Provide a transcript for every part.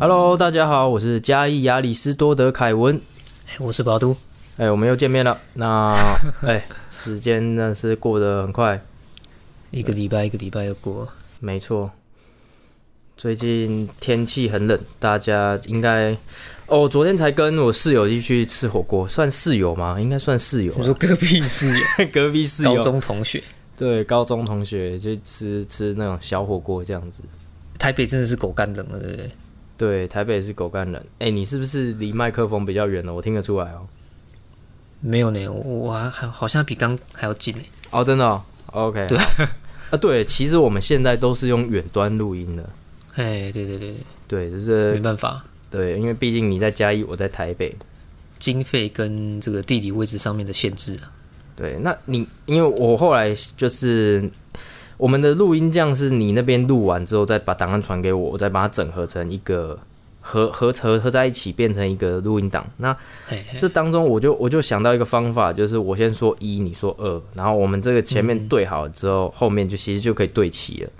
Hello，大家好，我是嘉义亚里斯多德凯文。我是宝都。哎，我们又见面了。那 哎，时间呢是过得很快，一个礼拜一个礼拜又过。没错，最近天气很冷，大家应该哦，昨天才跟我室友一起去吃火锅，算室友吗？应该算室友。我说隔壁室友，隔壁室友，高中同学。对，高中同学就吃吃那种小火锅这样子。台北真的是狗干冷了，对不对？对，台北是狗干冷。哎，你是不是离麦克风比较远了？我听得出来哦。没有呢，我还好像比刚还要近呢。哦，真的哦？OK。对啊，对，其实我们现在都是用远端录音的。哎，对对对对，就是没办法。对，因为毕竟你在嘉义，我在台北，经费跟这个地理位置上面的限制啊。对，那你因为我后来就是我们的录音匠是你那边录完之后，再把档案传给我，我再把它整合成一个合合合合在一起，变成一个录音档。那这当中，我就我就想到一个方法，就是我先说一，你说二，然后我们这个前面对好了之后，后面就其实就可以对齐了。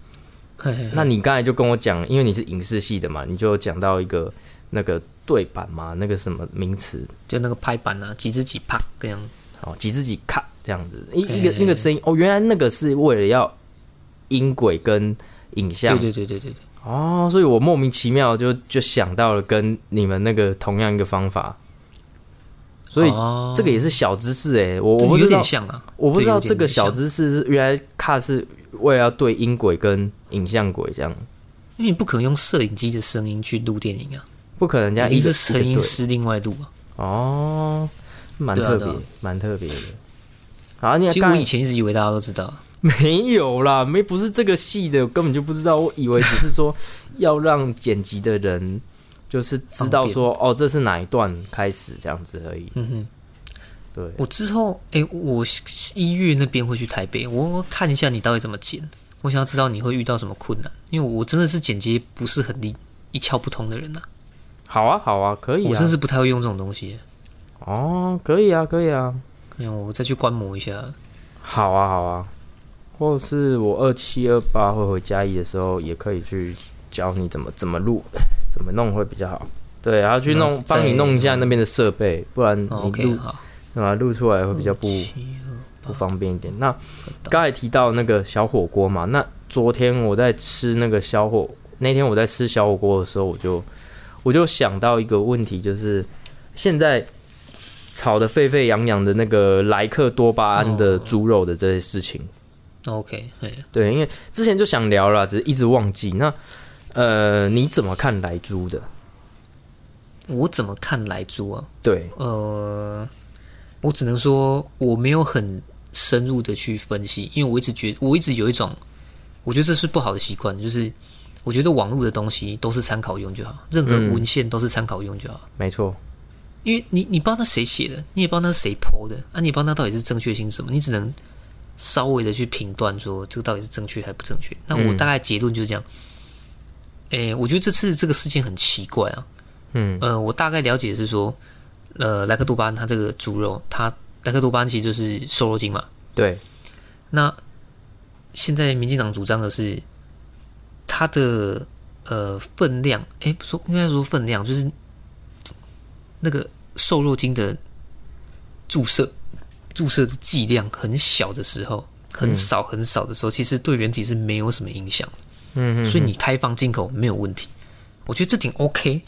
那你刚才就跟我讲，因为你是影视系的嘛，你就讲到一个那个对板嘛，那个什么名词，就那个拍板啊，几只几啪这样。哦，几只几咔这样子，一一个那个声音哦，原来那个是为了要音轨跟影像。对对对对对对。哦，所以我莫名其妙就就想到了跟你们那个同样一个方法。所以这个也是小知识哎，我我有点像啊，我不知道这个小知识是原来卡是为了要对音轨跟影像轨这样。因为你不可能用摄影机的声音去录电影啊，不可能，这样一是声音是另外录啊。哦。蛮特别，蛮特别的。好，你其实我以前一直以为大家都知道，没有啦，没不是这个戏的，我根本就不知道。我以为只是说 要让剪辑的人就是知道说，哦，这是哪一段开始这样子而已。嗯哼，对。我之后，哎，我一月那边会去台北，我看一下你到底怎么剪。我想要知道你会遇到什么困难，因为我真的是剪辑不是很一一窍不通的人呐。好啊，好啊，可以。我甚至不太会用这种东西。哦，可以啊，可以啊，那我再去观摩一下。好啊，好啊，或是我二七二八会回嘉义的时候，也可以去教你怎么怎么录，怎么弄会比较好。对，然后去弄，帮你弄一下那边的设备，不然你录啊录出来会比较不不方便一点。那刚才提到那个小火锅嘛，那昨天我在吃那个小火，那天我在吃小火锅的时候，我就我就想到一个问题，就是现在。炒的沸沸扬扬的那个莱克多巴胺的猪肉的这些事情，OK，对，因为之前就想聊了，只是一直忘记。那呃，你怎么看莱猪的？我怎么看莱猪啊？对，呃，我只能说我没有很深入的去分析，因为我一直觉我一直有一种，我觉得这是不好的习惯，就是我觉得网络的东西都是参考用就好，任何文献都是参考用就好，没错。因为你你不知道那谁写的，你也不知道那是谁剖的啊，你也不知道那到底是正确性什么，你只能稍微的去评断说这个到底是正确还不正确。那我大概结论就是这样。诶，我觉得这次这个事件很奇怪啊。嗯。呃，我大概了解的是说，呃，莱克多巴胺它这个猪肉，它莱克多巴胺其实就是瘦肉精嘛。对。那现在民进党主张的是它的呃分量，哎，说应该说分量就是。那个瘦肉精的注射，注射的剂量很小的时候，很少很少的时候，其实对人体是没有什么影响。嗯，所以你开放进口没有问题，我觉得这挺 OK。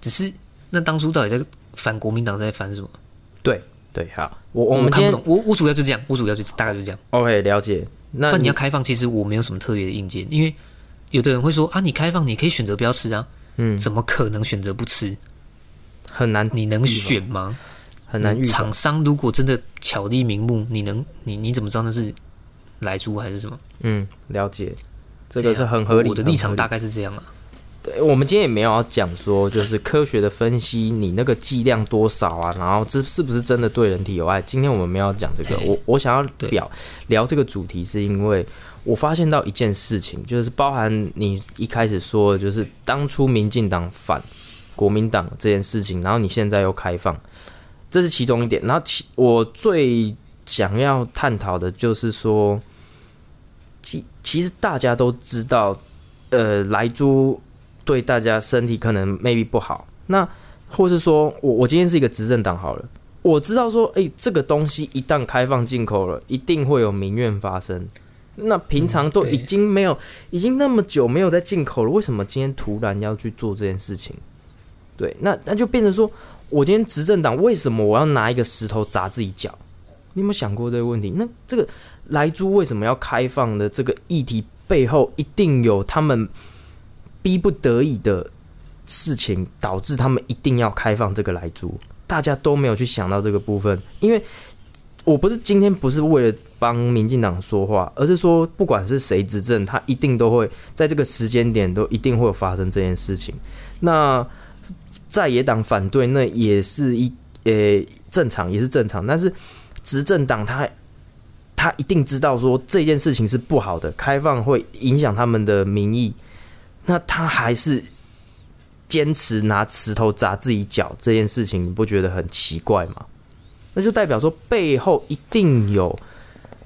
只是那当初到底在反国民党在反什么？对对，好，我我们看不懂。我我主要就这样，我主要就大概就这样。OK，了解。那你要开放，其实我没有什么特别的硬件，因为有的人会说啊，你开放你可以选择不要吃啊。嗯，怎么可能选择不吃？很难，你能选吗？很难。厂商如果真的巧立名目，你能你你怎么知道那是来猪还是什么？嗯，了解，这个是很合理。我的立场大概是这样啊。对，我们今天也没有要讲说，就是科学的分析你那个剂量多少啊，然后这是不是真的对人体有害？今天我们没有讲这个。我我想要表聊这个主题，是因为我发现到一件事情，就是包含你一开始说，的，就是当初民进党反。国民党这件事情，然后你现在又开放，这是其中一点。然后其我最想要探讨的就是说，其其实大家都知道，呃，来猪对大家身体可能未必不好。那或是说我我今天是一个执政党好了，我知道说，诶，这个东西一旦开放进口了，一定会有民怨发生。那平常都已经没有，已经那么久没有在进口了，为什么今天突然要去做这件事情？对，那那就变成说，我今天执政党为什么我要拿一个石头砸自己脚？你有没有想过这个问题？那这个莱猪为什么要开放的这个议题背后，一定有他们逼不得已的事情，导致他们一定要开放这个莱猪？大家都没有去想到这个部分，因为我不是今天不是为了。帮民进党说话，而是说不管是谁执政，他一定都会在这个时间点都一定会有发生这件事情。那在野党反对，那也是一呃正常，也是正常。但是执政党他他一定知道说这件事情是不好的，开放会影响他们的民意，那他还是坚持拿石头砸自己脚这件事情，你不觉得很奇怪吗？那就代表说背后一定有。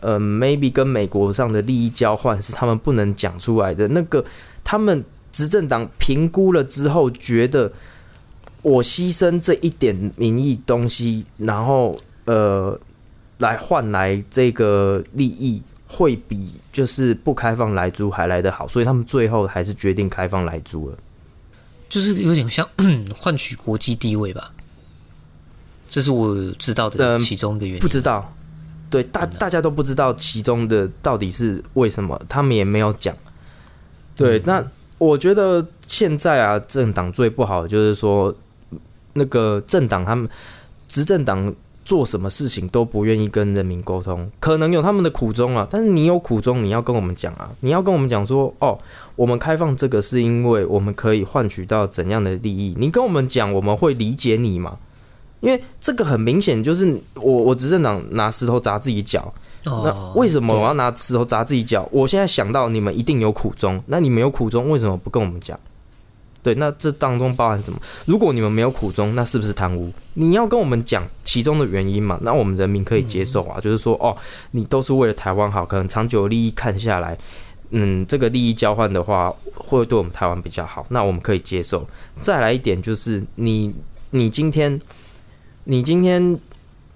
呃，maybe 跟美国上的利益交换是他们不能讲出来的。那个，他们执政党评估了之后，觉得我牺牲这一点民意东西，然后呃，来换来这个利益，会比就是不开放来租还来得好。所以他们最后还是决定开放来租了，就是有点像 换取国际地位吧。这是我知道的其中一个原因。不知道。对，大大家都不知道其中的到底是为什么，他们也没有讲。对，那我觉得现在啊，政党最不好的就是说，那个政党他们执政党做什么事情都不愿意跟人民沟通，可能有他们的苦衷啊。但是你有苦衷，你要跟我们讲啊，你要跟我们讲说，哦，我们开放这个是因为我们可以换取到怎样的利益？你跟我们讲，我们会理解你嘛？因为这个很明显就是我我执政党拿石头砸自己脚，那为什么我要拿石头砸自己脚？我现在想到你们一定有苦衷，那你们有苦衷为什么不跟我们讲？对，那这当中包含什么？如果你们没有苦衷，那是不是贪污？你要跟我们讲其中的原因嘛？那我们人民可以接受啊，就是说哦，你都是为了台湾好，可能长久利益看下来，嗯，这个利益交换的话会对我们台湾比较好，那我们可以接受。再来一点就是你你今天。你今天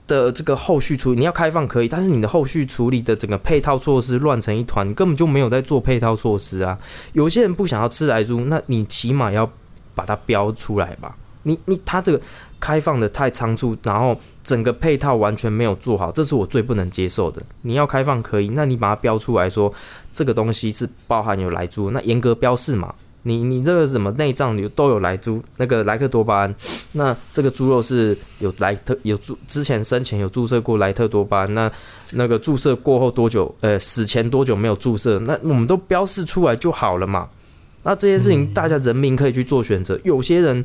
的这个后续处理，你要开放可以，但是你的后续处理的整个配套措施乱成一团，根本就没有在做配套措施啊！有些人不想要吃来猪，那你起码要把它标出来吧？你你他这个开放的太仓促，然后整个配套完全没有做好，这是我最不能接受的。你要开放可以，那你把它标出来说这个东西是包含有来猪，那严格标示嘛？你你这个什么内脏有都有莱猪那个莱克多巴胺，那这个猪肉是有莱特有注之前生前有注射过莱特多巴胺，那那个注射过后多久？呃，死前多久没有注射？那我们都标示出来就好了嘛。那这件事情大家人民可以去做选择。有些人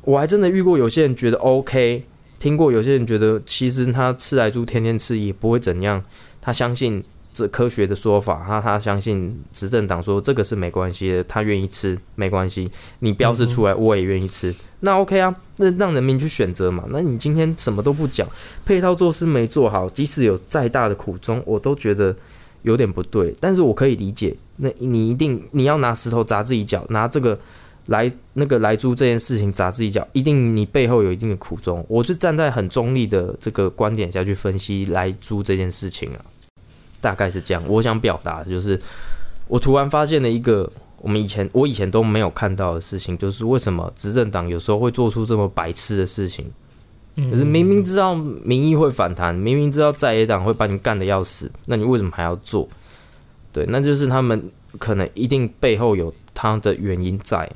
我还真的遇过，有些人觉得 OK，听过有些人觉得其实他吃莱猪天天吃也不会怎样，他相信。这科学的说法，他他相信执政党说这个是没关系的，他愿意吃没关系，你标示出来我也愿意吃，那 OK 啊，那让人民去选择嘛。那你今天什么都不讲，配套措施没做好，即使有再大的苦衷，我都觉得有点不对。但是我可以理解，那你一定你要拿石头砸自己脚，拿这个来那个来租这件事情砸自己脚，一定你背后有一定的苦衷。我是站在很中立的这个观点下去分析来租这件事情啊。大概是这样，我想表达的就是，我突然发现了一个我们以前我以前都没有看到的事情，就是为什么执政党有时候会做出这么白痴的事情，可是明明知道民意会反弹，明明知道在野党会把你干的要死，那你为什么还要做？对，那就是他们可能一定背后有他的原因在。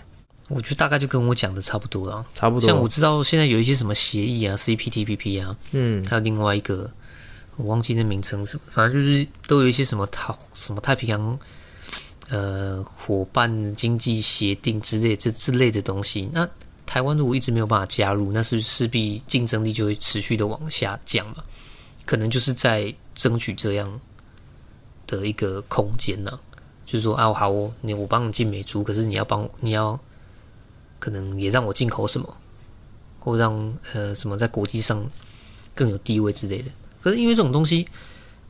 我觉得大概就跟我讲的差不多了，差不多。像我知道现在有一些什么协议啊，CPTPP 啊，嗯，还有另外一个。我忘记那名称什么，反正就是都有一些什么太什么太平洋呃伙伴经济协定之类这之类的东西。那台湾如果一直没有办法加入，那是势必竞争力就会持续的往下降嘛？可能就是在争取这样的一个空间呢。就是说啊，好，你我帮你进美猪，可是你要帮你要可能也让我进口什么，或让呃什么在国际上更有地位之类的。可是因为这种东西，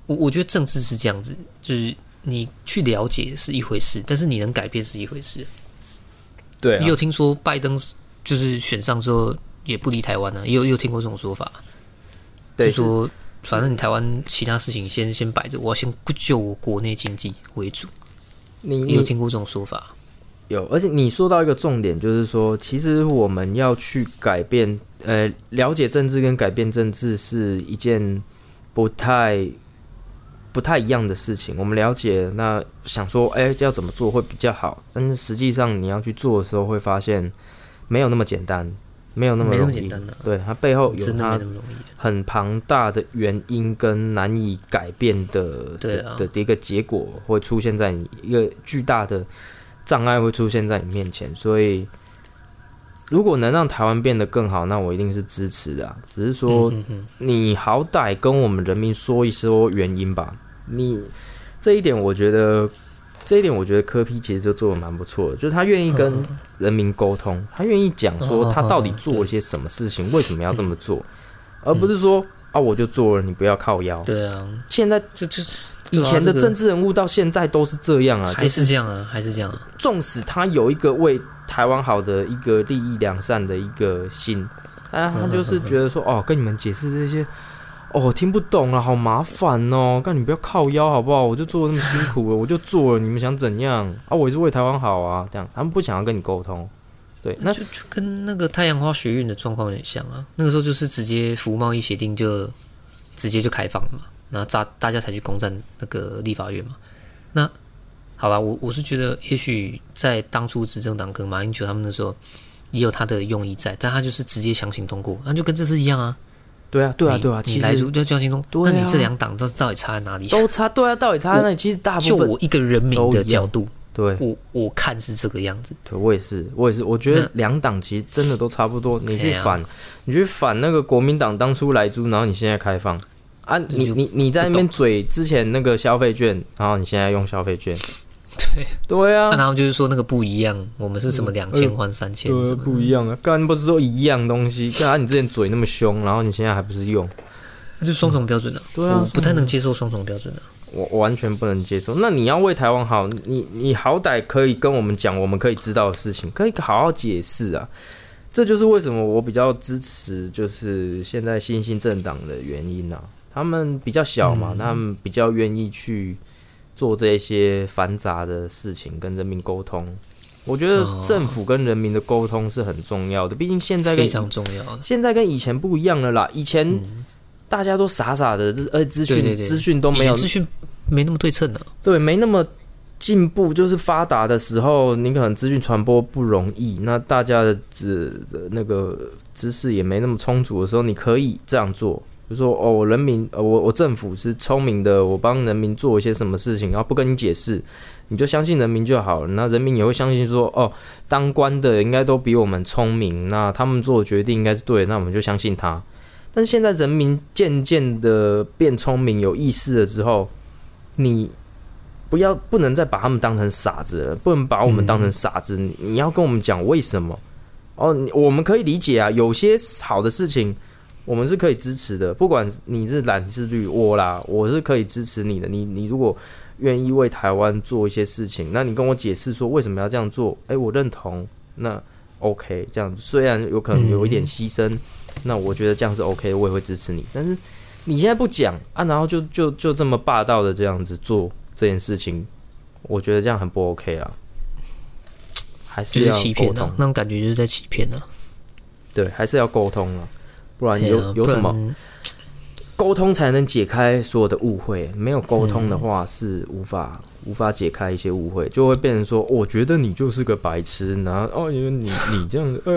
我我觉得政治是这样子，就是你去了解是一回事，但是你能改变是一回事。对、啊你，有听说拜登就是选上之后也不离台湾呢、也有有听过这种说法，对，就说反正你台湾其他事情先先摆着，我要先救我国内经济为主。你有听过这种说法？有，而且你说到一个重点，就是说，其实我们要去改变，呃，了解政治跟改变政治是一件不太不太一样的事情。我们了解，那想说，哎、要怎么做会比较好，但是实际上你要去做的时候，会发现没有那么简单，没有那么容易。简单的、对，它背后有它。很庞大的原因跟难以改变的的的一个结果会出现在你一个巨大的障碍会出现在你面前，所以如果能让台湾变得更好，那我一定是支持的、啊。只是说，嗯你好歹跟我们人民说一说原因吧。你这一点，我觉得这一点，我觉得柯批其实就做的蛮不错的，就是他愿意跟人民沟通，他愿意讲说他到底做了些什么事情，为什么要这么做，而不是说啊我就做了，你不要靠腰。对啊，现在这这以前的政治人物到现在都是这样啊，还是这样啊，还是这样啊。纵使他有一个为台湾好的一个利益良善的一个心，但他就是觉得说，哦，跟你们解释这些，哦，听不懂啊，好麻烦哦，干你不要靠腰好不好？我就做的那么辛苦了，我就做了，你们想怎样啊？我也是为台湾好啊，这样他们不想要跟你沟通。对，那就就跟那个太阳花学运的状况有点像啊。那个时候就是直接服贸易协定就直接就开放了嘛，然后大大家才去攻占那个立法院嘛。那好吧，我我是觉得，也许在当初执政党跟马英九他们的时候也有他的用意在，但他就是直接强行通过，那就跟这次一样啊。对啊，对啊，对啊，你来就要强行通，啊那你这两党到到底差在哪里？都差，对啊，到底差在哪里？其实大部分就我一个人民的角度，对我我看是这个样子。对，我也是，我也是，我觉得两党其实真的都差不多。你去反，你去反那个国民党当初来租，然后你现在开放啊，你你你在那边嘴之前那个消费券，然后你现在用消费券，对，对啊那，他们就是说那个不一样，我们是什么两千换三千对，不一样啊，干不是说一样东西，干啊，你之前嘴那么凶，然后你现在还不是用，那就是双重标准的、对啊我不太能接受双重标准啊、我我完全不能接受。那你要为台湾好，你你好歹可以跟我们讲我们可以知道的事情，可以好好解释啊。这就是为什么我比较支持，就是现在新兴政党的原因啊。他们比较小嘛，他们比较愿意去做这些繁杂的事情，跟人民沟通。我觉得哦政府跟人民的沟通是很重要的，毕竟现在跟非常重要。现在跟以前不一样了啦。以前嗯，大家都傻傻的，资呃资讯资讯都没有资讯没那么对称的、对，没那么进步，就是发达的时候，你可能资讯传播不容易，那大家的知那个知识也没那么充足的时候，你可以这样做，就说哦，人民，呃，我我政府是聪明的，我帮人民做一些什么事情，然后不跟你解释，你就相信人民就好了，那人民也会相信说，哦，当官的应该都比我们聪明，那他们做的决定应该是对，那我们就相信他。但现在人民渐渐的变聪明、有意识了之后，你不要不能再把他们当成傻子了，不能把我们当成傻子。你要跟我们讲为什么？哦，我们可以理解啊，有些好的事情我们是可以支持的，不管你是蓝是绿，我啦，我是可以支持你的。你你如果愿意为台湾做一些事情，那你跟我解释说为什么要这样做？诶，我认同，那 OK，这样虽然有可能有一点牺牲，那我觉得这样是 OK，我也会支持你。但是你现在不讲啊，然后就就就这么霸道的这样子做这件事情，我觉得这样很不 OK 啦。还是是要欺骗啊，，那种感觉就是在欺骗啊。对，还是要沟通啊，不然有有什么沟通才能解开所有的误会，没有沟通的话是无法、无法解开一些误会，就会变成说，我觉得你就是个白痴，然后哦，因为你 你这样子呃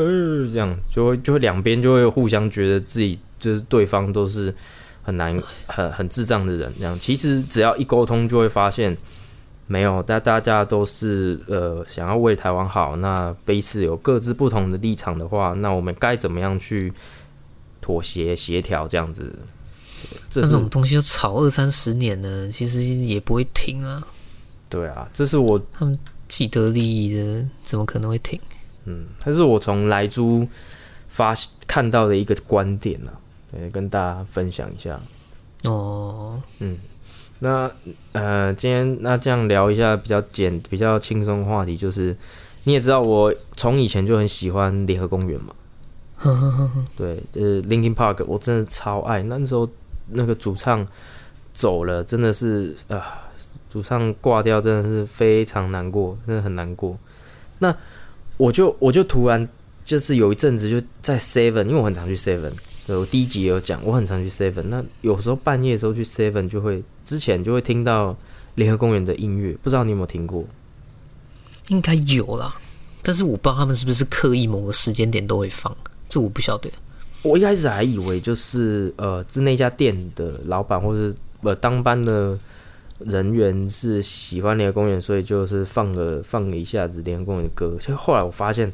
这样，就会就会两边就会互相觉得自己就是对方都是很难很很智障的人，这样。其实只要一沟通就会发现。没有，但大家都是呃想要为台湾好，那彼此有各自不同的立场的话，那我们该怎么样去妥协协调这样子？这种东西要吵二三十年呢，其实也不会停啊。对啊，这是我他们既得利益的，怎么可能会停？嗯，这是我从莱猪发看到的一个观点啊，对，跟大家分享一下。哦，嗯那呃，今天那这样聊一下比较简、比较轻松的话题，就是你也知道，我从以前就很喜欢联合公园嘛。对，呃，Linkin Park，我真的超爱。那时候那个主唱走了，真的是啊，主唱挂掉，真的是非常难过，真的很难过。那我就我就突然就是有一阵子就在 Seven，因为我很常去 Seven。对我第一集也有讲，我很常去 Seven。那有时候半夜的时候去 Seven，就会之前就会听到联合公园的音乐，不知道你有没有听过？应该有啦，但是我不知道他们是不是刻意某个时间点都会放，这我不晓得。我一开始还以为就是呃，是那家店的老板或是呃当班的人员是喜欢联合公园，所以就是放了放了一下子联合公园的歌。所以后来我发现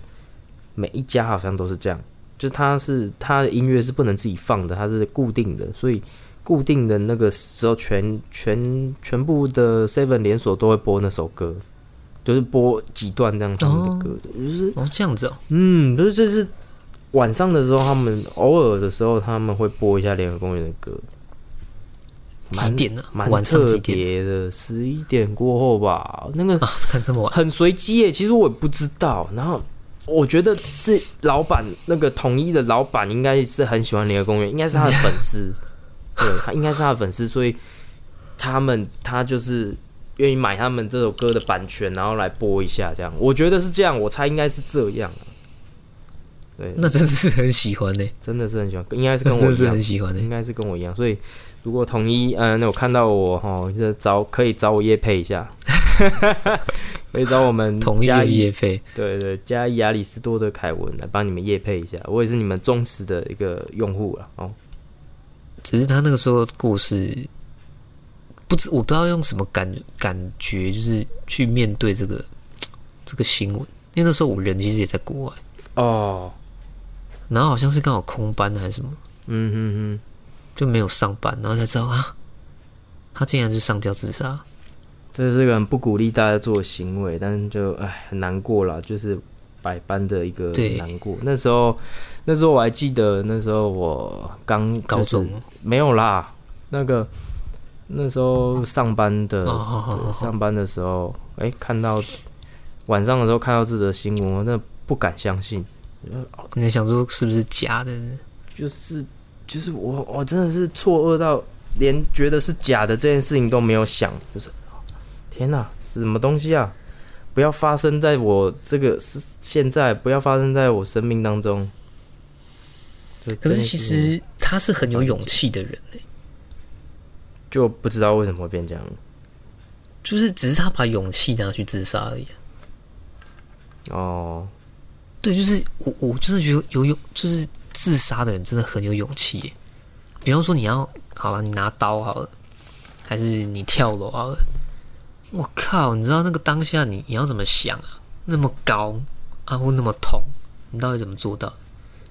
每一家好像都是这样，就是他是他的音乐是不能自己放的，它是固定的，所以固定的那个时候全全全部的 Seven 连锁都会播那首歌，就是播几段这样他们的歌的，就是哦，这样子哦，嗯，不是，就是晚上的时候，他们偶尔的时候，他们会播一下联合公园的歌，几点呢？蛮晚上特几点别的，十一点过后吧。那个啊？看这么晚，很随机耶，其实我也不知道。然后我觉得是老板那个统一的老板，应该是很喜欢联合公园，应该是他的粉丝，对他应该是他的粉丝，所以他们他就是愿意买他们这首歌的版权，然后来播一下这样。我觉得是这样，我猜应该是这样啊对，那真的是很喜欢呢，真的是很喜欢，应该是跟我真的是一样很喜欢呢。应。该是跟我一样，所以如果统一，嗯、那我看到我哈，这找可以找我叶配一下，可以找我们 同一个嘉义，业费，对对，加亚里士多的凯文来帮你们叶配一下，我也是你们忠实的一个用户了哦。只是他那个时候故事，不知我不知道用什么感感觉，就是去面对这个这个新闻，因为那时候我人其实也在国外，哦，然后好像是刚好空班还是什么，嗯哼哼，就没有上班，然后才知道啊，他竟然就上吊自杀。这是个很不鼓励大家做的行为，但是就哎很难过啦，就是百般的一个对难过。那时候，那时候我还记得，那时候我刚高中。就是没有啦，那个那时候上班的，上班的时候，哎、看到晚上的时候看到这则新闻，我真的不敢相信，你在想说是不是假的？就是就是我我真的是错愕到连觉得是假的这件事情都没有想，就是天哪，什么东西啊！不要发生在我这个是现在，不要发生在我生命当中。可是其实他是很有勇气的人欸就不知道为什么会变这样。就是只是他把勇气拿去自杀而已啊。哦，对，就是我，我真的觉得有勇，就是自杀的人真的很有勇气耶。比方说你要好了，你拿刀好了，还是你跳楼好了，我靠，你知道那个当下你你要怎么想啊？那么高啊，或那么痛，你到底怎么做到的？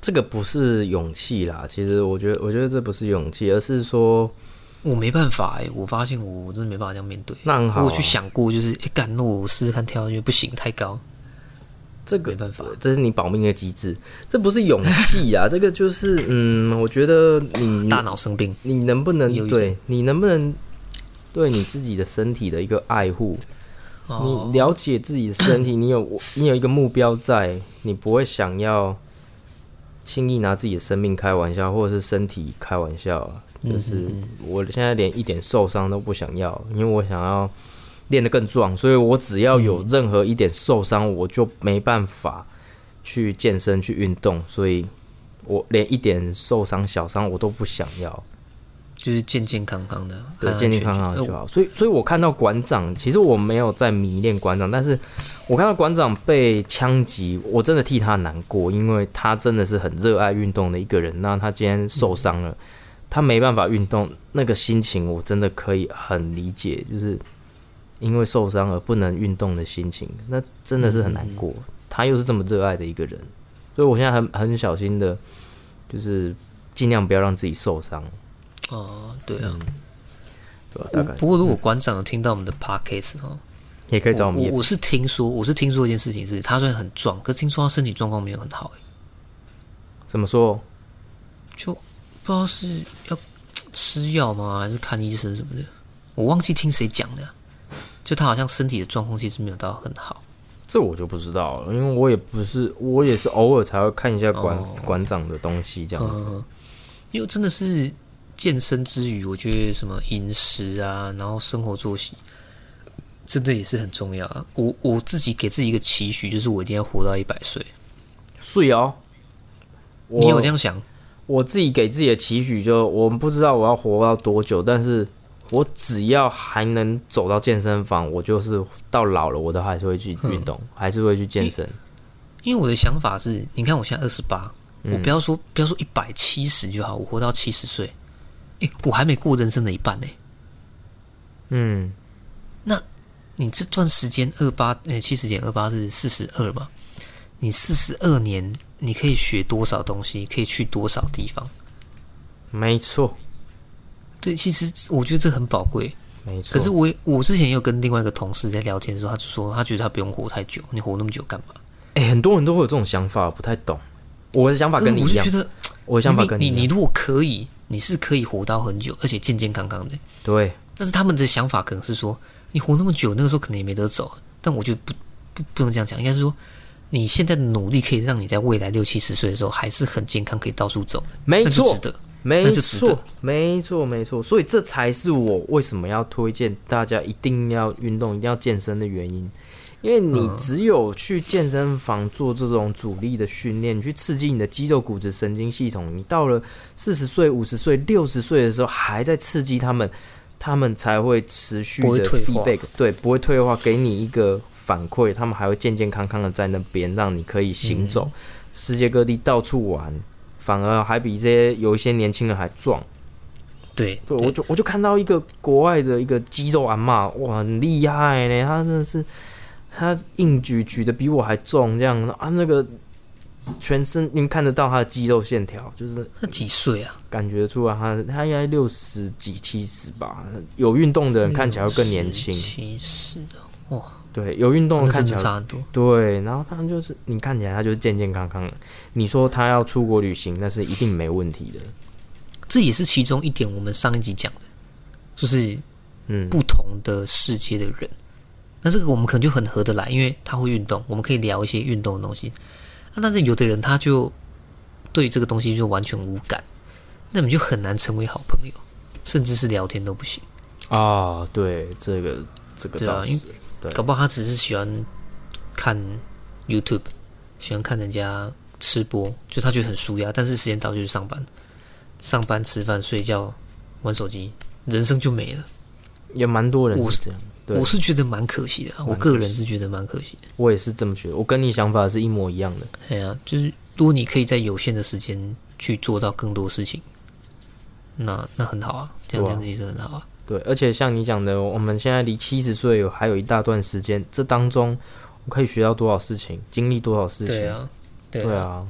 这个不是勇气啦，其实我觉得，我觉得这不是勇气，而是说我没办法哎，我发现我我真的没办法这样面对。那很好、啊。我去想过，就是哎，干、那我试试看跳下去，不行，太高，这个没办法。这是你保命的机制，这不是勇气啊，这个就是嗯，我觉得你大脑生病，你能不能对你能不能对你自己的身体的一个爱护？哦你了解自己的身体，你有你有一个目标在，你不会想要轻易拿自己的生命开玩笑，或者是身体开玩笑啊。就是我现在连一点受伤都不想要，因为我想要练得更壮，所以我只要有任何一点受伤，我就没办法去健身去运动，所以我连一点受伤小伤我都不想要。就是健健康康的，对，健健康康就好。所以，所以我看到馆长，其实我没有在迷恋馆长，但是我看到馆长被枪击，我真的替他难过，因为他真的是很热爱运动的一个人。那他今天受伤了，他没办法运动，那个心情我真的可以很理解，就是因为受伤而不能运动的心情，那真的是很难过。他又是这么热爱的一个人，所以我现在很很小心的，就是尽量不要让自己受伤，哦，对啊。对吧？大概不不过如果馆长有听到我们的 podcast 哦，也可以找我们我我是听说，我是听说一件事情是，他虽然很壮，可听说他身体状况没有很好、欸，怎么说？就不知道是要吃药吗，还是看医生什么的，我忘记听谁讲的啊。就他好像身体的状况其实没有到很好，这我就不知道了，因为我也不是，我也是偶尔才会看一下馆、哦馆长的东西这样子。嗯，因为真的是健身之余，我觉得什么饮食啊，然后生活作息，真的也是很重要啊。我我自己给自己一个期许，就是我一定要活到一百岁。睡哦，你有这样想？我自己给自己的期许就，我们不知道我要活到多久，但是我只要还能走到健身房，我就是到老了，我都还是会去运动，还是会去健身。因为我的想法是，你看我现在二十八，嗯我不要说不要说一百七十就好，我活到七十岁，诶，我还没过人生的一半呢。嗯，那你这段时间二八，诶，七十减二八是四十二嘛？你四十二年，你可以学多少东西？可以去多少地方？没错，对，其实我觉得这很宝贵。没错。可是我我之前有跟另外一个同事在聊天的时候，他就说他觉得他不用活太久，你活那么久干嘛？哎、很多人都会有这种想法，不太懂。我的想法跟你一样我就觉，得我的想法跟一样。你你你如果可以，你是可以活到很久，而且健健康康的。对，但是他们的想法可能是说，你活那么久，那个时候可能也没得走。但我觉得不不不能这样讲，应该是说，你现在的努力可以让你在未来六七十岁的时候还是很健康，可以到处走的，没错那就值，得。没错，没错，没错。所以这才是我为什么要推荐大家一定要运动、一定要健身的原因。因为你嗯。只有去健身房做这种阻力的训练，去刺激你的肌肉、骨质、神经系统，你到了四十岁、五十岁、六十岁的时候，还在刺激他们，他们才会持续的退对，不会退化，给你一个反馈，他们还会健健康康的在那边，让你可以行走，世界各地到处玩，反而还比这些有一些年轻人还壮。对，对，我就我就看到一个国外的一个肌肉阿妈，哇，很厉害呢，他真的是他硬举举的比我还重，这样啊，那个全身你看得到他的肌肉线条，就是那几岁啊？感觉出来他他应该六十几七十吧，有运动的人看起来会更年轻，七十哦，对，有运动看起来差很多。对，然后他们就是你看起来他就是健健康康的，你说他要出国旅行，那是一定没问题的，这也是其中一点，我们上一集讲的，就是嗯，不同的世界的人。那这个我们可能就很合得来，因为他会运动，我们可以聊一些运动的东西。那但是有的人他就对这个东西就完全无感，那你就很难成为好朋友，甚至是聊天都不行。啊，对，这个这个对啊因为倒是。对搞不好他只是喜欢看 YouTube，喜欢看人家吃播，就他觉得很舒压，但是时间到就去上班，上班吃饭睡觉玩手机，人生就没了。也蛮多人我是这样，对我是觉得蛮可惜的啊，我个人是觉得蛮可惜的。我也是这么觉得，我跟你想法是一模一样的。哎呀，就是如果你可以在有限的时间去做到更多事情，那那很好啊，这样这样子也是很好啊。对，而且像你讲的，我们现在离七十岁有还有一大段时间，这当中我可以学到多少事情，经历多少事情。对啊，对对啊，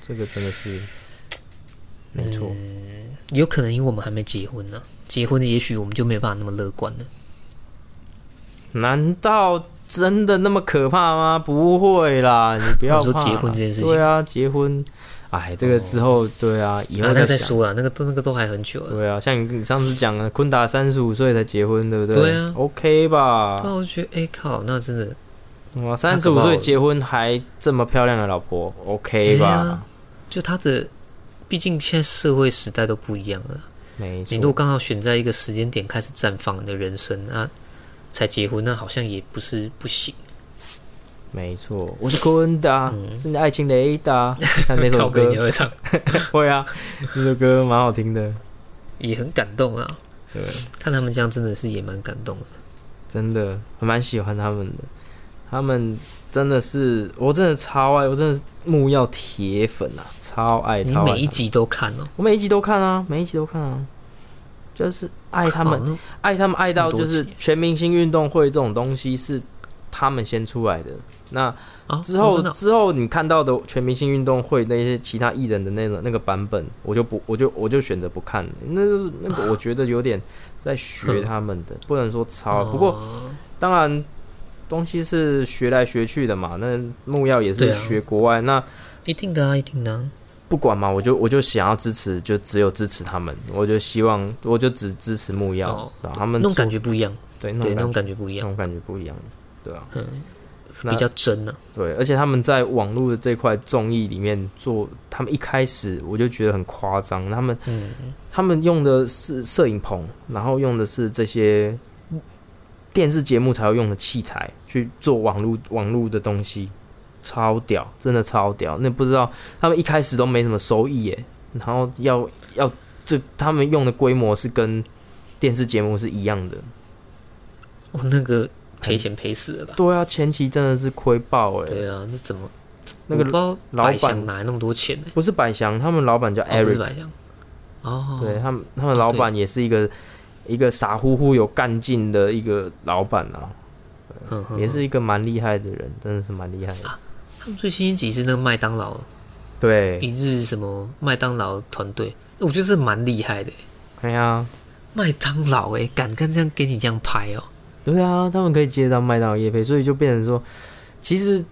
这个真的是没错。有可能因为我们还没结婚呢、结婚的也许我们就没有办法那么乐观了。难道真的那么可怕吗？不会啦，你不要 你说。结婚这件事情对啊，结婚，哎，这个之后，对啊，以啊，那再后想。说啊，那个都那个都还很久了。对啊，像你你上次讲的，昆达三十五岁才结婚，对不对？对啊，OK 吧？对啊，我觉得，哎、靠，那真的哇，三十五岁结婚还这么漂亮的老婆，OK 吧？就他的，毕竟现在社会时代都不一样了。没错你如果刚好选在一个时间点开始绽放你的人生啊，才结婚，那好像也不是不行。没错，我是坤达，是你的爱情雷达。看 那首歌你，会唱，会啊，那首歌蛮好听的，也很感动啊。对，看他们这样真的是也蛮感动的。真的我蛮喜欢他们的，他们真的是，我真的超爱，我真的是木曜铁粉啊，超爱你超爱。每一集都看哦，我每一集都看啊，每一集都看啊，就是爱他们爱他们爱到就是全明星运动会这种东西是他们先出来的。那啊之后、之后你看到的全明星运动会那些其他艺人的那个那个版本，我就不我就我就选择不看了。那就是那个 我觉得有点在学他们的，不能说抄。不过哦。当然东西是学来学去的嘛，那木曜也是学国外，那一定的啊，一定的啊、不管嘛，我就我就想要支持，就只有支持他们，我就希望我就只支持木曜，哦。然后他们那种感觉不一样，对那对，那种种感感觉不一样，那种感觉不一样，对啊，那比较真呢、对，而且他们在网络的这块综艺里面做，他们一开始我就觉得很夸张，他们嗯，他们用的是摄影棚，然后用的是这些电视节目才会用的器材去做网络网络的东西，超屌，真的超屌。那不知道他们一开始都没什么收益耶，然后要要这他们用的规模是跟电视节目是一样的。我那个赔钱赔死了吧？对啊，前期真的是亏爆哎。对啊，那怎么那个老板哪来那么多钱呢、不是百祥，他们老板叫哦，不是 Eric，、百祥，哦，对他们他们老板也是一个一个傻乎乎有干劲的一个老板啊。嗯哼也是一个蛮厉害的人，真的是蛮厉害的。他们最新一集是那个麦当劳对，一日什么麦当劳团队，我觉得这蛮厉害的、哎呀，麦当劳哎、敢跟这样给你这样拍哦、对啊，他们可以接到麦当劳业配，所以就变成说，其实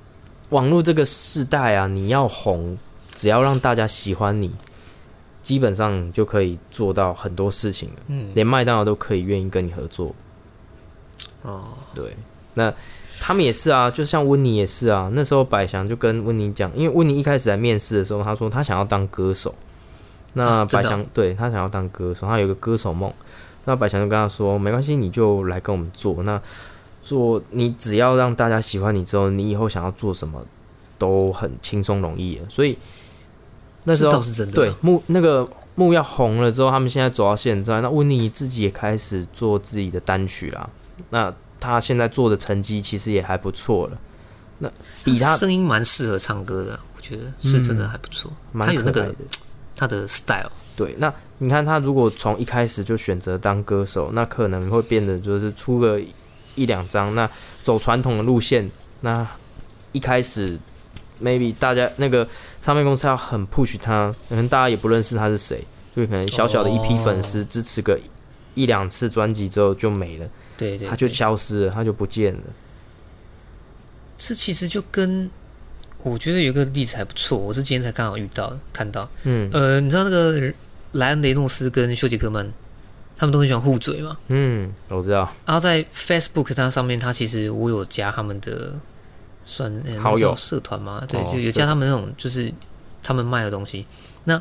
网络这个时代啊，你要红，只要让大家喜欢你，基本上就可以做到很多事情了。嗯，连麦当劳都可以愿意跟你合作。哦，对，那他们也是啊，就像温妮也是啊。那时候百祥就跟温妮讲，因为温妮一开始来面试的时候，他说他想要当歌手。那啊真的百祥、对他想要当歌手，他有一个歌手梦。那百祥就跟他说，没关系，你就来跟我们做。那做你只要让大家喜欢你之后，你以后想要做什么都很轻松容易。所以那时候倒是真的、对，木那个木要红了之后，他们现在走到现在，那温妮自己也开始做自己的单曲啦。那他现在做的成绩其实也还不错了，那比他声音蛮适合唱歌的，我觉得是真的还不错。蛮他有那个可爱的。他的 style，对，那你看他如果从一开始就选择当歌手，那可能会变得就是出个一两张，那走传统的路线，那一开始 maybe 大家那个唱片公司要很 push 他，可能大家也不认识他是谁，就可能小小的一批粉丝支持个一两次专辑之后就没了，对对他就消失了，他就不见了。这其实就跟我觉得有个例子还不错，我是今天才刚好遇到看到，嗯呃，你知道那个莱恩雷诺斯跟休杰克曼，他们都很喜欢互嘴嘛。嗯，我知道，然后在 Facebook 它上面，它其实我有加他们的算、呃好友社团嘛，对，哦就有加他们那种就是他们卖的东西。那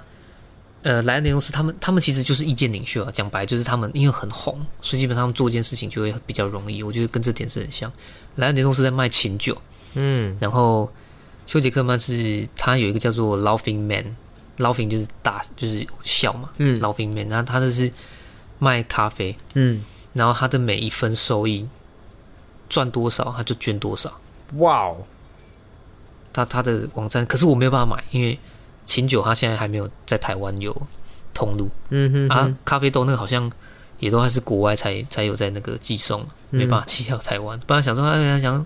呃，莱恩雷诺斯他们他们其实就是意见领袖啊，讲白就是他们因为很红，所以基本上他们做一件事情就会比较容易。我觉得跟这点是很像。莱恩雷诺斯在卖琴酒，嗯然后休杰克曼是他有一个叫做 Laughing Man，Laughing 就是大就是小嘛、嗯 l a u g h i n g Man，然后他的是卖咖啡，嗯，然后他的每一分收益赚多少他就捐多少。哇哦，他他的网站，可是我没有办法买，因为琴酒他现在还没有在台湾有通路、嗯哼哼啊，咖啡豆那个好像也都还是国外才才有在那个寄送，没办法寄到台湾。本来想说，哎，想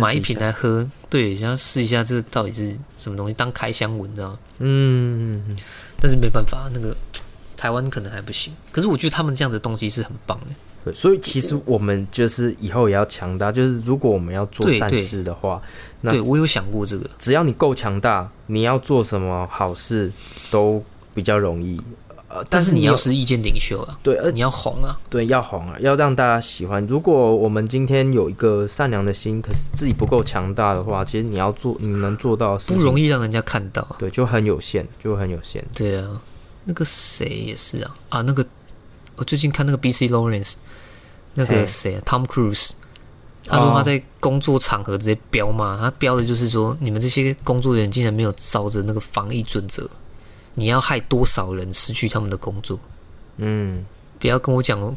买一瓶来喝，对，想要试一下这到底是什么东西，当开箱闻，你知道吗？嗯嗯嗯但是没办法，那个 台湾可能还不行。可是我觉得他们这样子的东西是很棒的。对，所以其实我们就是以后也要强大，就是如果我们要做善事的话，那对我有想过这个，只要你够强大，你要做什么好事都比较容易。呃，但是你要是意见领袖啊，对，呃，你要红啊，对，要红啊，要让大家喜欢。如果我们今天有一个善良的心，可是自己不够强大的话，其实你要做，你能做到不容易让人家看到啊。对，就很有限，就很有限。对啊，那个谁也是啊啊，那个我最近看那个 B.C. Lawrence，那个谁啊，Tom Cruise，他说哦他在工作场合直接飙嘛，他飙的就是说你们这些工作人员竟然没有照着那个防疫准则，你要害多少人失去他们的工作？嗯，不要跟我讲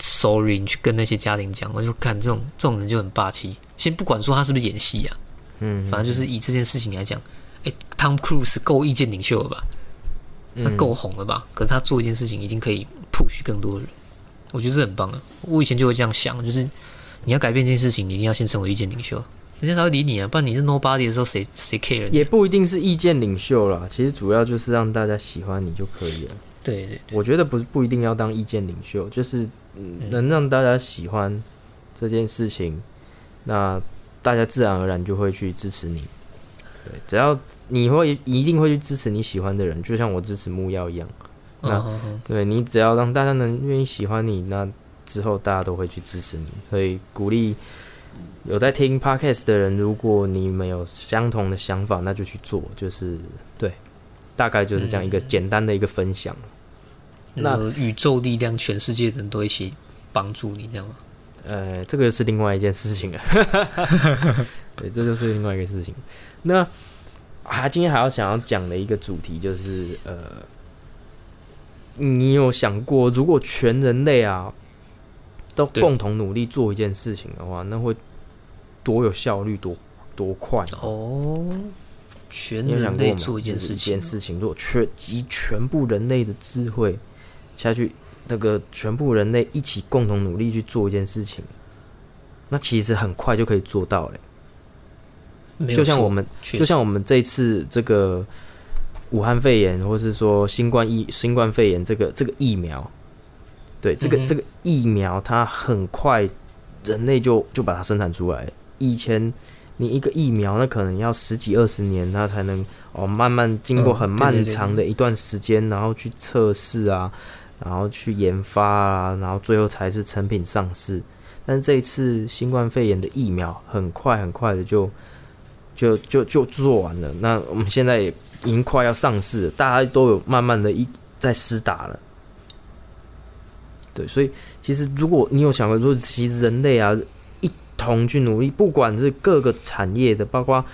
sorry，你去跟那些家庭讲，我就看这种这种人就很霸气。先不管说他是不是演戏啊，嗯，反正就是以这件事情来讲，哎、t o m Cruise 够意见领袖了吧？他嗯够红了吧？可是他做一件事情已经可以 push 更多人，我觉得这很棒啊！我以前就会这样想，就是你要改变这件事情，你一定要先成为意见领袖，人家才会理你啊！不然你是 nobody 的时候，谁谁 care？也不一定是意见领袖啦，其实主要就是让大家喜欢你就可以了。对对我觉得不是不一定要当意见领袖，就是、嗯、能让大家喜欢这件事情，那大家自然而然就会去支持你。对，只要你会一定会去支持你喜欢的人，就像我支持木曜一样。那对你只要让大家能愿意喜欢你，那之后大家都会去支持你。所以鼓励有在听 podcast 的人，如果你们有相同的想法，那就去做。就是对，大概就是这样一个简单的一个分享。那那宇宙力量，全世界的人都一起帮助你，这样吗？呃，这个是另外一件事情了。对，这就是另外一个事情。那啊，今天还要想要讲的一个主题就是，呃，你有想过，如果全人类啊都共同努力做一件事情的话，那会多有效率，多多快？哦，全？人类做一件事情件，事情，如果全集全部人类的智慧下去，那个全部人类一起共同努力去做一件事情，那其实很快就可以做到了。就像我们，就像我们这一次这个武汉肺炎，或是说新冠疫新冠肺炎这个这个疫苗，对这个、嗯这个疫苗，它很快人类就就把它生产出来。以前你一个疫苗，那可能要十几二十年，它才能哦慢慢经过嗯很漫长的一段时间，然后去测试啊，然后去研发啊，然后最后才是成品上市。但是这一次新冠肺炎的疫苗，很快很快的就就就就做完了。那我们现在也已经快要上市了，大家都有慢慢的一在施打了。对，所以其实如果你有想过，说其实人类啊一同去努力，不管是各个产业的，包括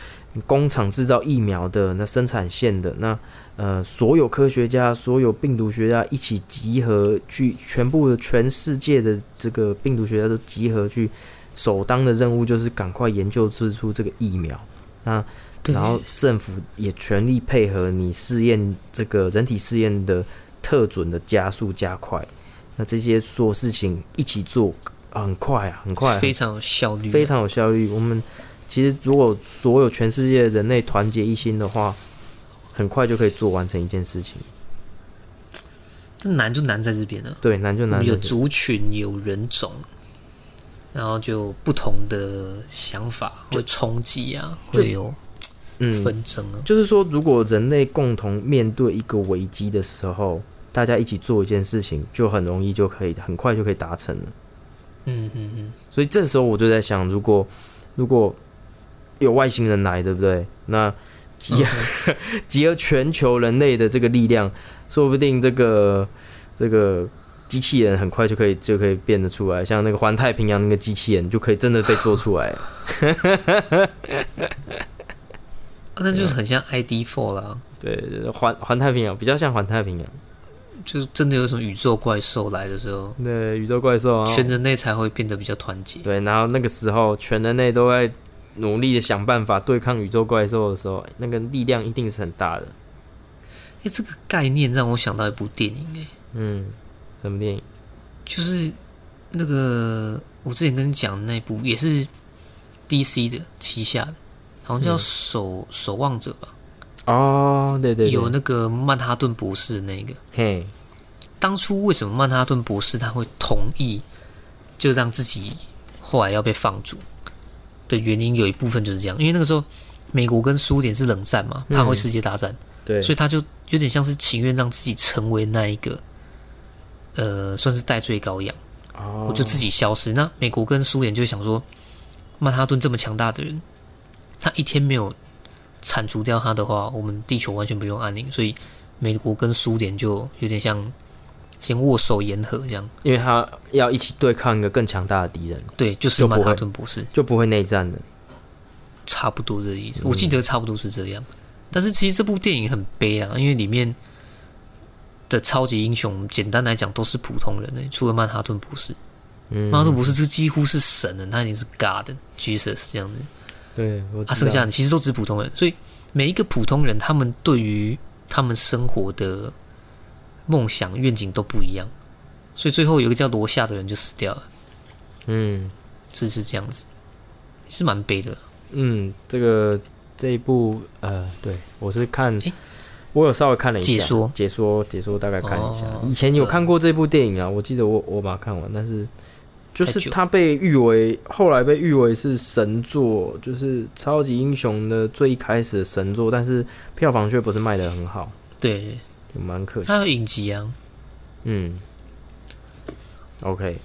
工厂制造疫苗的、那生产线的、那呃所有科学家、所有病毒学家一起集合去，全部的全世界的这个病毒学家都集合去，首当的任务就是赶快研究制出这个疫苗。那然后政府也全力配合你试验这个人体试验的特准的加速加快，那这些所有事情一起做，啊很快啊，很快啊，非常有效率，非常有效率。我们其实如果所有全世界人类团结一心的话，很快就可以做完成一件事情。但难就难在这边了。对，难就难在这族群，有人种，然后就不同的想法会冲击啊，就会有嗯，纷争啊。就是说，如果人类共同面对一个危机的时候，大家一起做一件事情，就很容易就可以很快就可以达成了。嗯嗯嗯，所以这时候我就在想，如果如果有外星人来，对不对？那集合、集合全球人类的这个力量，说不定这个这个机器人很快就可以就可以变得出来，像那个环太平洋那个机器人就可以真的被做出来。啊 那就是很像 ID Four 啦，对，对对环环太平洋比较像环太平洋，就是真的有什么宇宙怪兽来的时候，对，宇宙怪兽啊，全人类才会变得比较团结。对，然后那个时候全人类都在努力的想办法对抗宇宙怪兽的时候，那个力量一定是很大的。哎，这个概念让我想到一部电影，哎，嗯，什么电影？就是那个我之前跟你讲的那部，也是 DC 的旗下的，好像叫嗯守、守望者吧，哦，对对对，有那个曼哈顿博士的那个。嘿，当初为什么曼哈顿博士他会同意，就让自己后来要被放逐的原因，有一部分就是这样，因为那个时候美国跟苏联是冷战嘛，怕会世界大战，对，所以他就有点像是情愿让自己成为那一个，呃，算是戴罪羔羊，哦，我就自己消失。那美国跟苏联就想说，曼哈顿这么强大的人，他一天没有铲除掉他的话，我们地球完全不用安宁。所以美国跟苏联就有点像先握手言和这样。因为他要一起对抗一个更强大的敌人，对，就是曼哈顿博士，就不会内战的。差不多这意嗯思。我记得差不多是这样。但是其实这部电影很悲啊，因为里面的超级英雄，简单来讲都是普通人呢，除了曼哈顿博士。嗯，曼哈顿博士这几乎是神了，他已经是 God Jesus 这样子。对，他啊，剩下的其实都只是普通人，所以每一个普通人，他们对于他们生活的梦想愿景都不一样，所以最后有一个叫罗夏的人就死掉了，嗯。是是这样子，是蛮悲的。嗯，这个这一部呃，对我是看诶，我有稍微看了一下解说？解说解说大概看一下。哦以前有看过这部电影啊，我记得我我把它看完，但是就是它被誉为后来被誉为是神作，就是超级英雄的最一开始的神作，但是票房却不是卖的很好，对，就蛮可惜。他有影集啊，嗯，OK，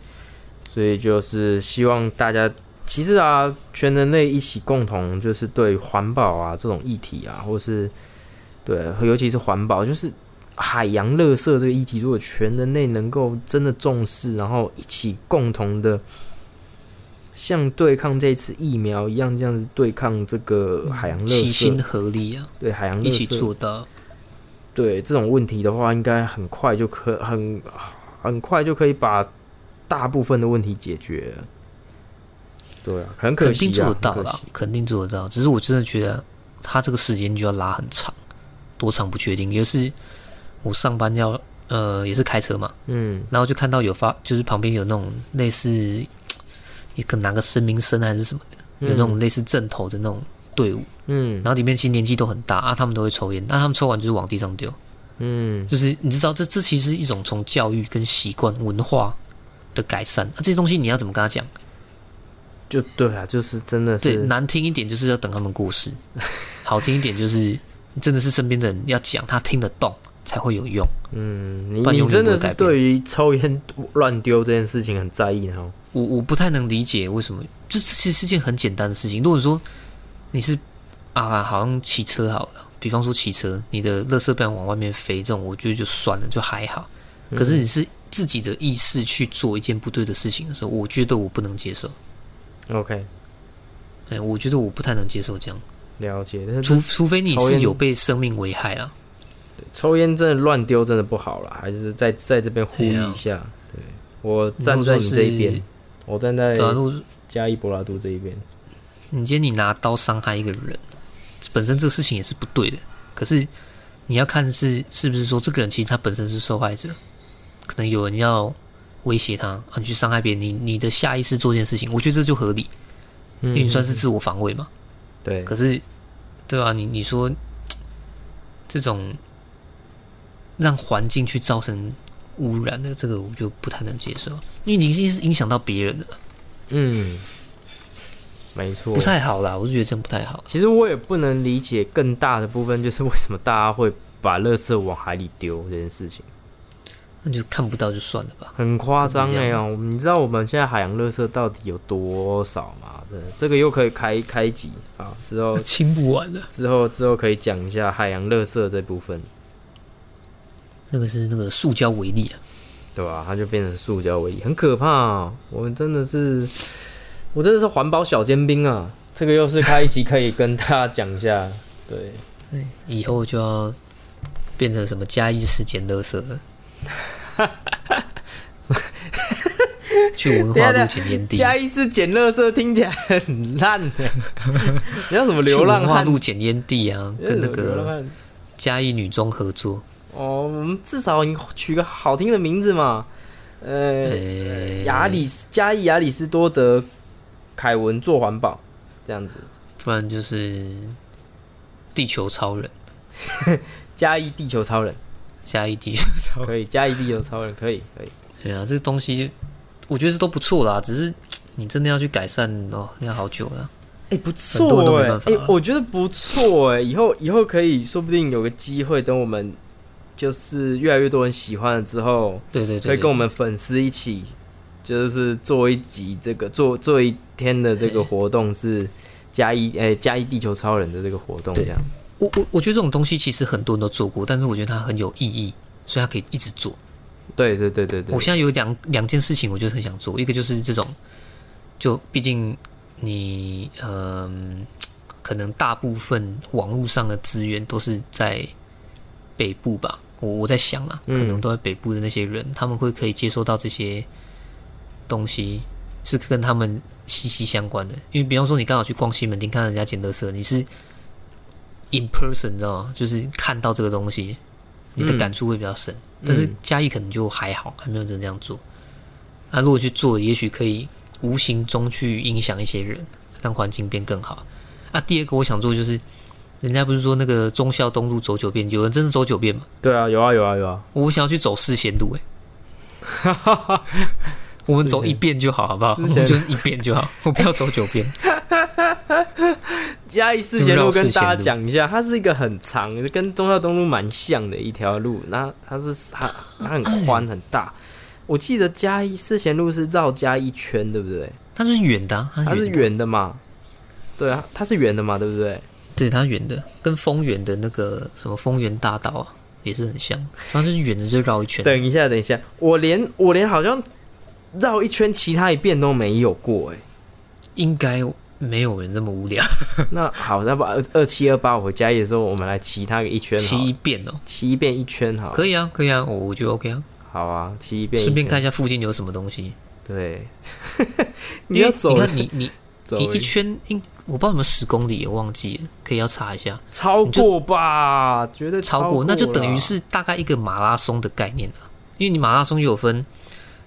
所以就是希望大家，其实啊，全人类一起共同就是对环保啊这种议题啊，或是对，尤其是环保，就是海洋垃圾这个议题，如果全人类能够真的重视，然后一起共同的。像对抗这次疫苗一样，这样子对抗这个海洋垃齐心，合力啊，对海洋垃圾一起做到。对这种问题的话，应该很快就可很很快就可以把大部分的问题解决了。对啊，很可惜啊，肯定做得到啦肯定做得到。只是我真的觉得他这个时间就要拉很长，多长不确定。也是我上班要呃也是开车嘛，嗯然后就看到有发，就是旁边有那种类似一个拿个声明声还是什么的，有那种类似正头的那种队伍，嗯然后里面其实年纪都很大啊，他们都会抽烟，那他们抽完就是往地上丢，嗯就是你知道这这其实是一种从教育跟习惯文化的改善，那、这些东西你要怎么跟他讲？就对啊，就是真的对，是难听一点就是要等他们过世，好听一点就是真的是身边的人要讲，他听得懂才会有用。嗯，你真的是对于抽烟乱丢这件事情很在意呢。我我不太能理解为什么，就这其实是件很简单的事情。如果说你是啊，好像骑车好了，比方说骑车，你的垃圾不然往外面飞，这种我觉得就算了，就还好。可是你是自己的意识去做一件不对的事情的时候，我觉得我不能接受。OK，哎，我觉得我不太能接受这样，了解。但是除除非你是有被生命危害啊。抽烟真的乱丢真的不好了，还是在在这边呼吁一下。对我站在你这一边，我站在对啊，如果嘉义博拉都这一边。你今天你拿刀伤害一个人，本身这个事情也是不对的。可是你要看是是不是说这个人其实他本身是受害者，可能有人要威胁他啊，你去伤害别人，你你的下意识做这件事情，我觉得这就合理，嗯因为你算是自我防卫嘛。对，可是，对啊，你你说这种让环境去造成污染的这个，我就不太能接受，因为你已经是影响到别人了，嗯，没错不。太好啦，我就觉得这样不太好。其实我也不能理解更大的部分，就是为什么大家会把垃圾往海里丢这件事情，那就看不到就算了吧。很夸张哎这样哦！你知道我们现在海洋垃圾到底有多少吗？对，这个又可以开开集啊，之后 清不完了。之后之后可以讲一下海洋垃圾这部分，那个是那个塑胶为例啊，对吧、它就变成塑胶为例，很可怕、啊。我们真的是，我真的是环保小尖兵啊！这个又是开一集可以跟大家讲一下，对。以后就要变成什么嘉义市捡垃圾了，去文化路捡烟蒂，嘉义市捡垃圾听起来很烂的，你要什么流浪汉？文化路捡烟蒂啊，跟那个流浪汉嘉义女中合作，哦，我们至少你取个好听的名字嘛。呃，呃，亚里斯嘉义亚里士多德凯文做环保这样子，不然就是地球超人，加一地球超人。加一地球超人，可以，加一地球超人可以可以。对啊，这个东西我觉得都不错啦，只是你真的要去改善哦，要好久了。哎、不错哎、哎、我觉得不错哎、以后以后可以，说不定有个机会，等我们就是越来越多人喜欢了之后，对对对可以跟我们粉丝一起，就是做一集这个做做一天的这个活动是加一诶加一地球超人的这个活动这对样。我我我觉得这种东西其实很多人都做过，但是我觉得它很有意义，所以它可以一直做。对对对对对我，现在有两两件事情，我就很想做，一个就是这种，就毕竟你嗯、可能大部分网络上的资源都是在北部吧，我我在想啊，嗯可能都在北部的那些人，他们会可以接收到这些东西，是跟他们息息相关的。因为比方说，你刚好去逛西门町，看到人家捡垃圾，你是 in person，你知道吗？就是看到这个东西，你的嗯感触会比较深。但是嗯嘉义可能就还好，还没有真的这样做。那、如果去做，也许可以无形中去影响一些人，让环境变更好。啊，第二个我想做就是，人家不是说那个忠孝东路走九遍，有人真的走九遍吗？对啊，有啊有啊有啊。我想要去走四贤路、欸，我们走一遍就好，好不好？我们就是一遍就好，我不要走九遍。嘉义四贤路跟大家讲一下，它是一个很长，跟中孝东路蛮像的一条路。那它是它它很宽很大。我记得嘉义四贤路是绕嘉义圈，对不对？它是圆的，它是圆的嘛？对啊，它是圆的嘛？对不对？对，它圆的，跟丰原的那个什么丰原大道啊，也是很像。它就是圆的，就绕一圈。等一下，等一下，我连我连好像绕一圈，其他一遍都没有过，哎，应该。没有人这么无聊。那好，那把二七二八我回家的时候，我们来骑它个一圈，骑一遍哦，骑一遍一圈好。可以啊，可以啊，我我觉得 OK 啊。好啊，骑一遍，顺便看一下附近有什么东西。对，你要走，你看你你 你一圈，应我不知道有没有十公里，我忘记了，可以要查一下。超过吧，绝对超过，那就等于是大概一个马拉松的概念了，因为你马拉松又有分。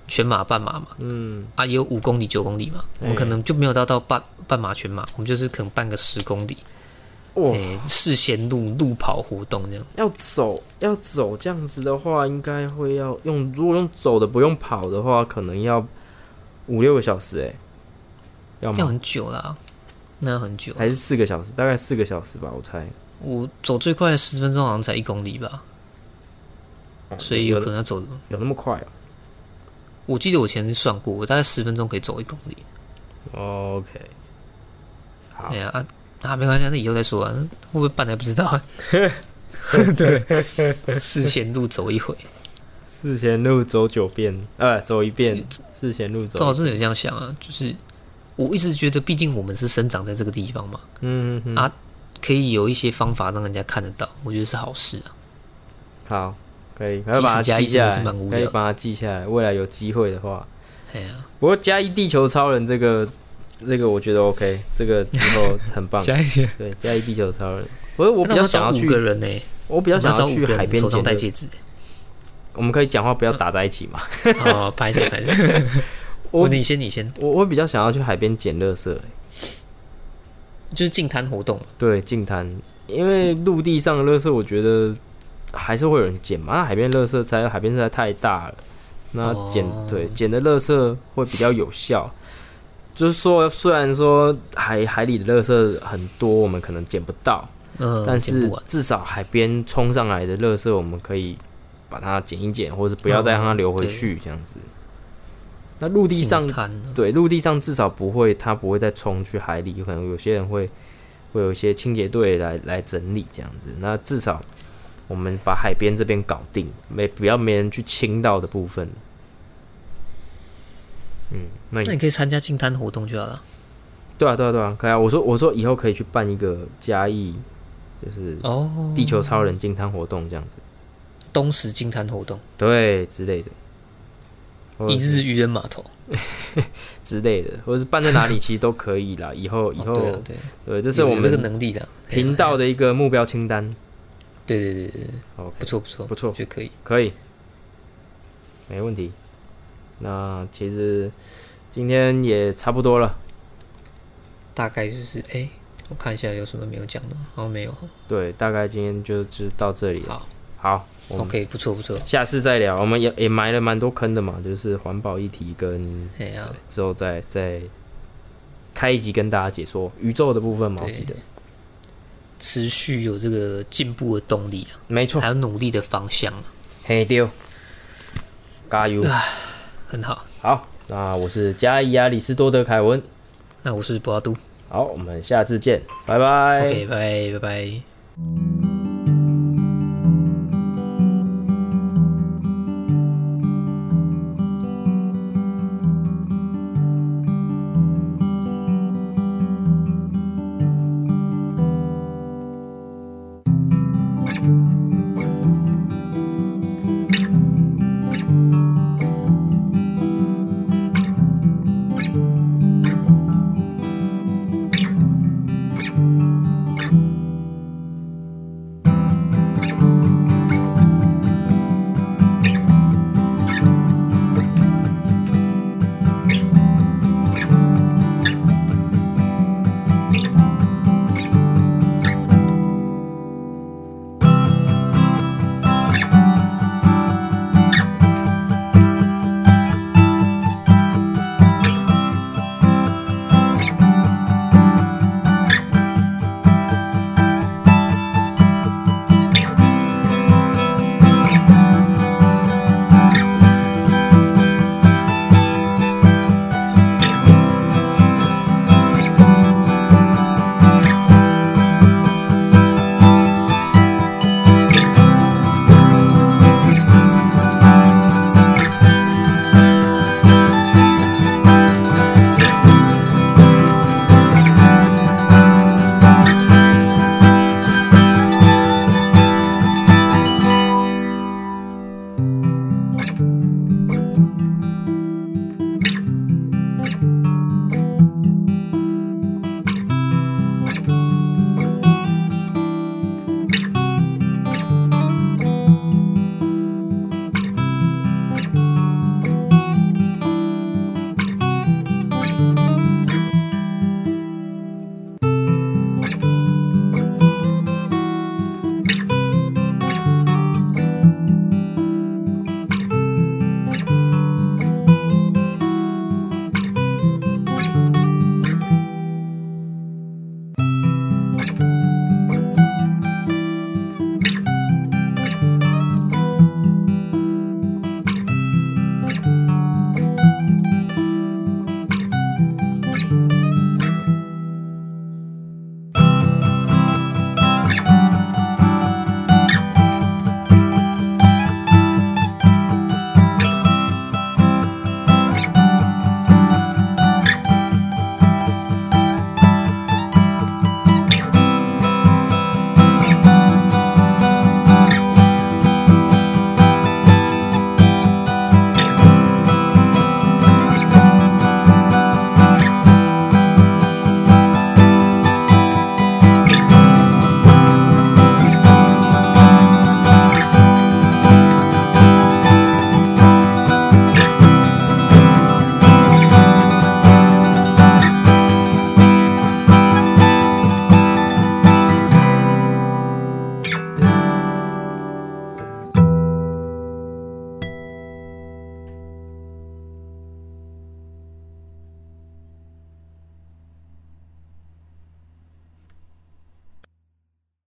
全马、半马嘛，嗯，啊，也有五公里、九公里嘛，我们可能就没有到到半半马、全马，我们就是可能半个十公里，哇，事先路路跑活动这样。要走要走这样子的话，应该会要用，如果用走的不用跑的话，可能要五六个小时哎，要要很久啦，那要很久，还是四个小时？大概四个小时吧，我猜。我走最快十分钟好像才一公里吧，所以有可能要走有那么快啊？我记得我前天算过，我大概十分钟可以走一公里。OK，好。哎呀啊啊，没关系，那以后再说啊。会不会办还不知道。啊 对，四贤路走一回，四贤路走九遍，呃，走一遍。四贤路走。正好真的有这样想啊，就是我一直觉得，毕竟我们是生长在这个地方嘛，嗯啊，可以有一些方法让人家看得到，我觉得是好事啊。好。可以，可以把它记下来。可以把它记下来，未来有机会的话。哎呀，不过加一地球超人这个，这个我觉得 OK，这个之后很棒。加一点，对，加一地球超人。我我比较想要去个人呢，我比较想要去海边捡戒指。我们可以讲话不要打在一起嘛。哦，拍摄拍摄。我你先你先，我我比较想要去海边捡垃圾，就是净滩活动。对，净滩，因为陆地上的垃圾，我觉得。还是会有人捡嘛？那海边垃圾在海边实在太大了，那捡对捡的垃圾会比较有效。就是说，虽然说海海里的垃圾很多，我们可能捡不到，嗯，但是至少海边冲上来的垃圾，我们可以把它捡一捡，或者不要再让它流回去，这样子。那陆地上对陆地上至少不会，它不会再冲去海里，可能有些人会会有一些清洁队来来整理这样子。那至少。我们把海边这边搞定，没不要没人去清到的部分。嗯，那那你可以参加净滩活动就好了。对啊，对啊，对啊，可以啊。我说，我说以后可以去办一个嘉义，就是哦，地球超人净滩活动这样子。东石净滩活动，对之类的。一日渔人码头 之类的，或者是办在哪里，其实都可以啦。以后以后对对，这是我们这个能力的频道的一个目标清单。对对对对，OK，不错不错不错，就可以可以，没问题。那其实今天也差不多了，大概就是哎，我看一下有什么没有讲的，好像没有。对，大概今天就就到这里了。好，好，OK，不错不错，下次再聊。我们也也埋了蛮多坑的嘛，就是环保议题跟哎呀，之后再再开一集跟大家解说宇宙的部分嘛，我记得。持续有这个进步的动力啊，没错，还有努力的方向啊，嘿丢，加油，很好，好，那我是加伊亚里斯多德凯文，那我是博阿都，好，我们下次见，拜拜，OK，拜拜拜拜。